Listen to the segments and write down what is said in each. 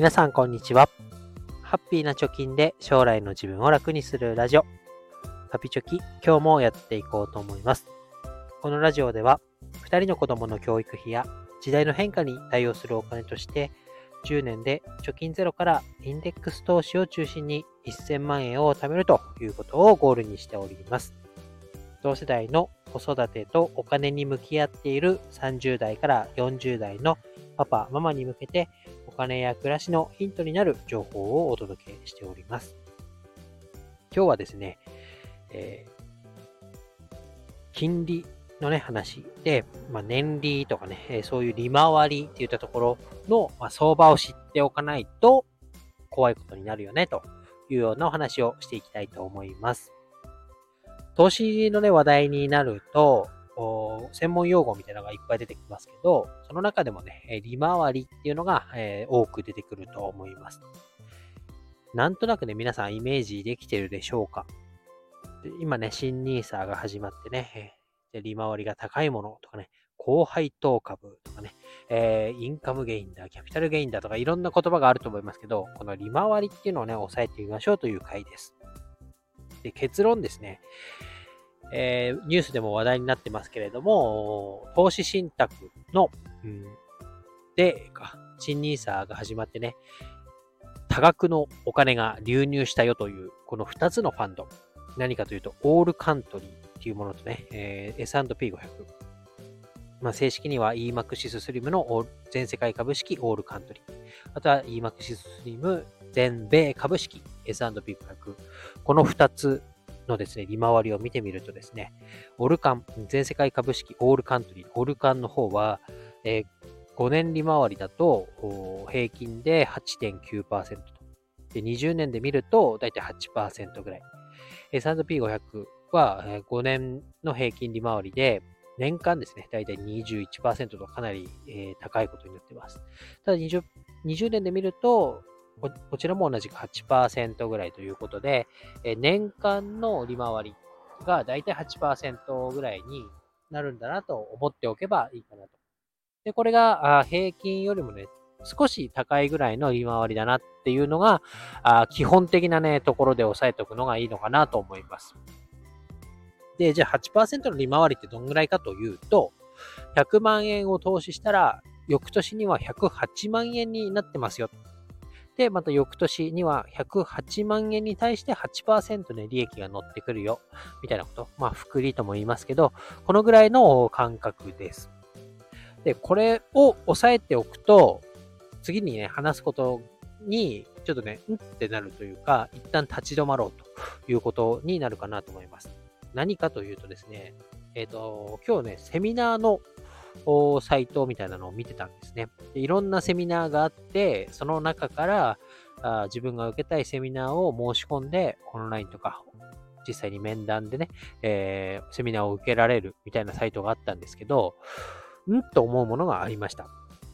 皆さんこんにちは。ハッピーな貯金で将来の自分を楽にするラジオ。ハピチョキ、今日もやっていこうと思います。このラジオでは、2人の子供の教育費や時代の変化に対応するお金として、10年で貯金ゼロからインデックス投資を中心に1000万円を貯めるということをゴールにしております。同世代の子育てとお金に向き合っている30代から40代のパパ、ママに向けて金や暮らしのヒントになる情報をお届けしております。今日はですね、えー、金利のね、話で、まあ、年利とかね、えそういう利回りっていったところの、まあ、相場を知っておかないと怖いことになるよね、というようなお話をしていきたいと思います。投資のね、話題になると、専門用語みたいなのがいっぱい出てきますけど、その中でもね、利回りっていうのが、えー、多く出てくると思います。なんとなくね、皆さんイメージできてるでしょうか？今ね、新 nisa が始まってね、利回りが高いものとかね、高配当株とかね、えー、インカムゲインだ、キャピタルゲインだとかいろんな言葉があると思いますけど、この利回りっていうのをね、押さえてみましょうという回です。で結論ですね、えー、ニュースでも話題になってますけれども、投資信託の、うん、で、新ニーサーが始まってね、多額のお金が流入したよという、この2つのファンド。何かというと、オールカントリーっていうものとね、えー、S&P500。まあ、正式には EMAXIS スリムの全世界株式オールカントリー。あとは EMAXIS スリム全米株式 S&P500。この2つのですね、利回りを見てみるとですね、オルカン、全世界株式オールカントリー、オルカンの方は、えー、5年利回りだと平均で8.9%と。で、20年で見ると大体8%ぐらい。S&P500 は5年の平均利回りで、年間ですね、大体21%とかなり、えー、高いことになってます。ただ 20, 20年で見ると、こちらも同じく8%ぐらいということで、え年間の利回りがだいたい8%ぐらいになるんだなと思っておけばいいかなと。で、これが平均よりもね、少し高いぐらいの利回りだなっていうのが、基本的なね、ところで押さえておくのがいいのかなと思います。で、じゃあ8%の利回りってどんぐらいかというと、100万円を投資したら、翌年には108万円になってますよで、また翌年には108万円に対して8%ね、利益が乗ってくるよ、みたいなこと。まあ、福利とも言いますけど、このぐらいの感覚です。で、これを押さえておくと、次にね、話すことに、ちょっとね、うんってなるというか、一旦立ち止まろうということになるかなと思います。何かというとですね、えっ、ー、と、今日ね、セミナーのサイトみたいなのを見てたんですね。でいろんなセミナーがあって、その中からあ自分が受けたいセミナーを申し込んで、オンラインとか、実際に面談でね、えー、セミナーを受けられるみたいなサイトがあったんですけど、んと思うものがありました。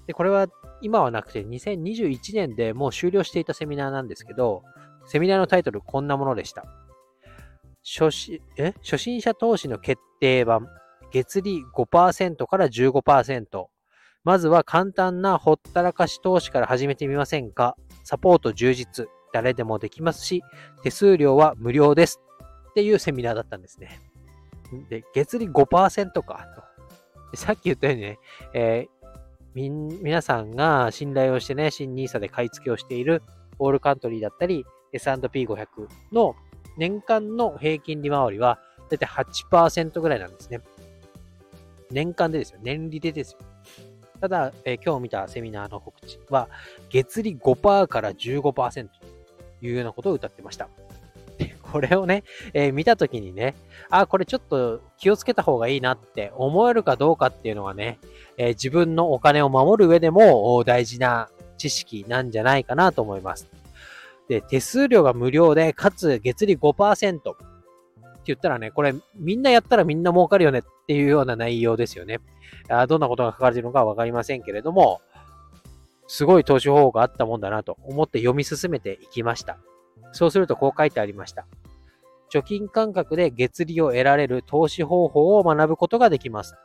で、これは今はなくて2021年でもう終了していたセミナーなんですけど、セミナーのタイトルこんなものでした。初心え？初心者投資の決定版月利5%から15%。まずは簡単なほったらかし投資から始めてみませんか？サポート充実。誰でもできますし、手数料は無料です。っていうセミナーだったんですね。で、月利5%かと。さっき言ったようにね、えー、皆さんが信頼をしてね、新 nisa で買い付けをしているオールカントリーだったり、S&P500 の年間の平均利回りは、だいたい8%ぐらいなんですね。年間でですよ。年利でですよ。ただ、えー、今日見たセミナーの告知は、月利5%から15%というようなことを歌ってました。これをね、えー、見たときにね、あ、これちょっと気をつけた方がいいなって思えるかどうかっていうのはね、えー、自分のお金を守る上でも大事な知識なんじゃないかなと思います。で、手数料が無料で、かつ月利5%。言ったらね、これみんなやったらみんな儲かるよねっていうような内容ですよね。あどんなことが書かれているのかわかりませんけれども、すごい投資方法があったもんだなと思って読み進めていきました。そうするとこう書いてありました。貯金感覚で月利を得られる投資方法を学ぶことができます。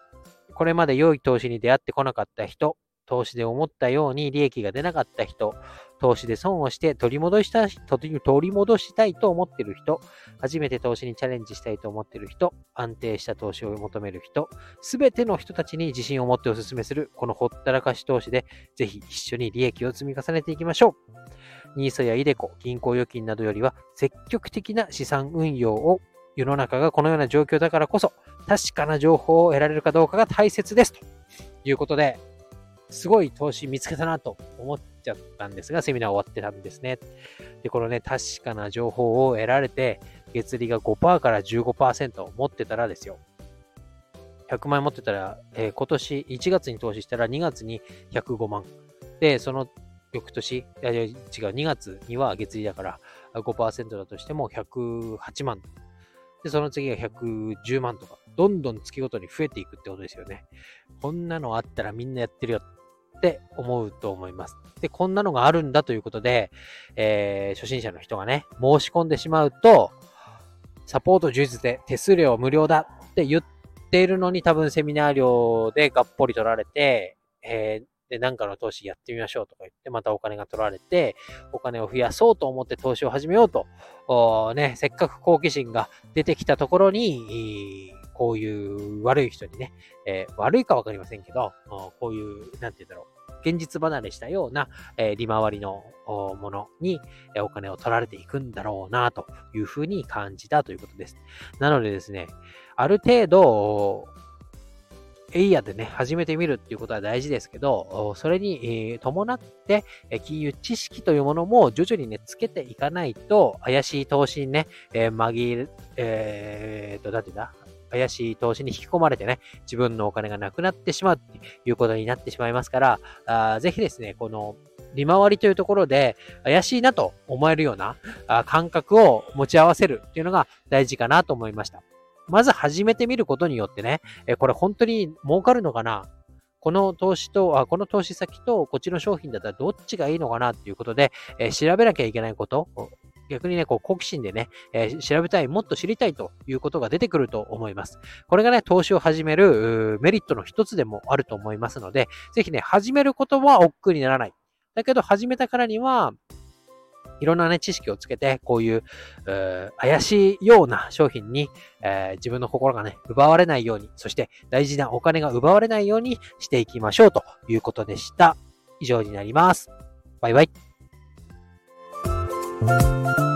これまで良い投資に出会ってこなかった人、投資で思ったように利益が出なかった人、投資で損をして取り戻した取り戻したいと思っている人、初めて投資にチャレンジしたいと思っている人、安定した投資を求める人、すべての人たちに自信を持ってお勧めする、このほったらかし投資で、ぜひ一緒に利益を積み重ねていきましょう。ニーソやイデコ、銀行預金などよりは積極的な資産運用を世の中がこのような状況だからこそ、確かな情報を得られるかどうかが大切です。ということで、すごい投資見つけたなと思っちゃったんですが、セミナー終わってたんですね。で、このね、確かな情報を得られて、月利が5%から15%持ってたらですよ。100万円持ってたら、えー、今年1月に投資したら2月に105万。で、その翌年、いやいや違う、2月には月利だから5%だとしても108万。で、その次が110万とか、どんどん月ごとに増えていくってことですよね。こんなのあったらみんなやってるよって思うと思います。で、こんなのがあるんだということで、えー、初心者の人がね、申し込んでしまうと、サポート充実で手数料無料だって言っているのに多分セミナー料でがっぽり取られて、えー、で、なんかの投資やってみましょうとか言って、またお金が取られて、お金を増やそうと思って投資を始めようと、ね、せっかく好奇心が出てきたところに、こういう悪い人にね、えー、悪いかわかりませんけど、こういう、なんて言うんだろう、現実離れしたような、えー、利回りのものに、えお金を取られていくんだろうな、というふうに感じたということです。なのでですね、ある程度、エイヤでね、始めてみるっていうことは大事ですけど、それに伴って、金融知識というものも徐々にね、つけていかないと、怪しい投資にね、え、紛れ、えーと、なんていうんだ？怪しい投資に引き込まれてね、自分のお金がなくなってしまうっていうことになってしまいますから、あぜひですね、この利回りというところで怪しいなと思えるような感覚を持ち合わせるっていうのが大事かなと思いました。まず始めてみることによってね、これ本当に儲かるのかな？この投資と、あこの投資先とこっちの商品だったらどっちがいいのかなっていうことで、え、調べなきゃいけないこと、逆にね、こう、好奇心でね、えー、調べたい、もっと知りたいということが出てくると思います。これがね、投資を始めるメリットの一つでもあると思いますので、ぜひね、始めることは億劫にならない。だけど、始めたからには、いろんなね、知識をつけて、こういう、う怪しいような商品に、えー、自分の心がね、奪われないように、そして大事なお金が奪われないようにしていきましょうということでした。以上になります。バイバイ。Música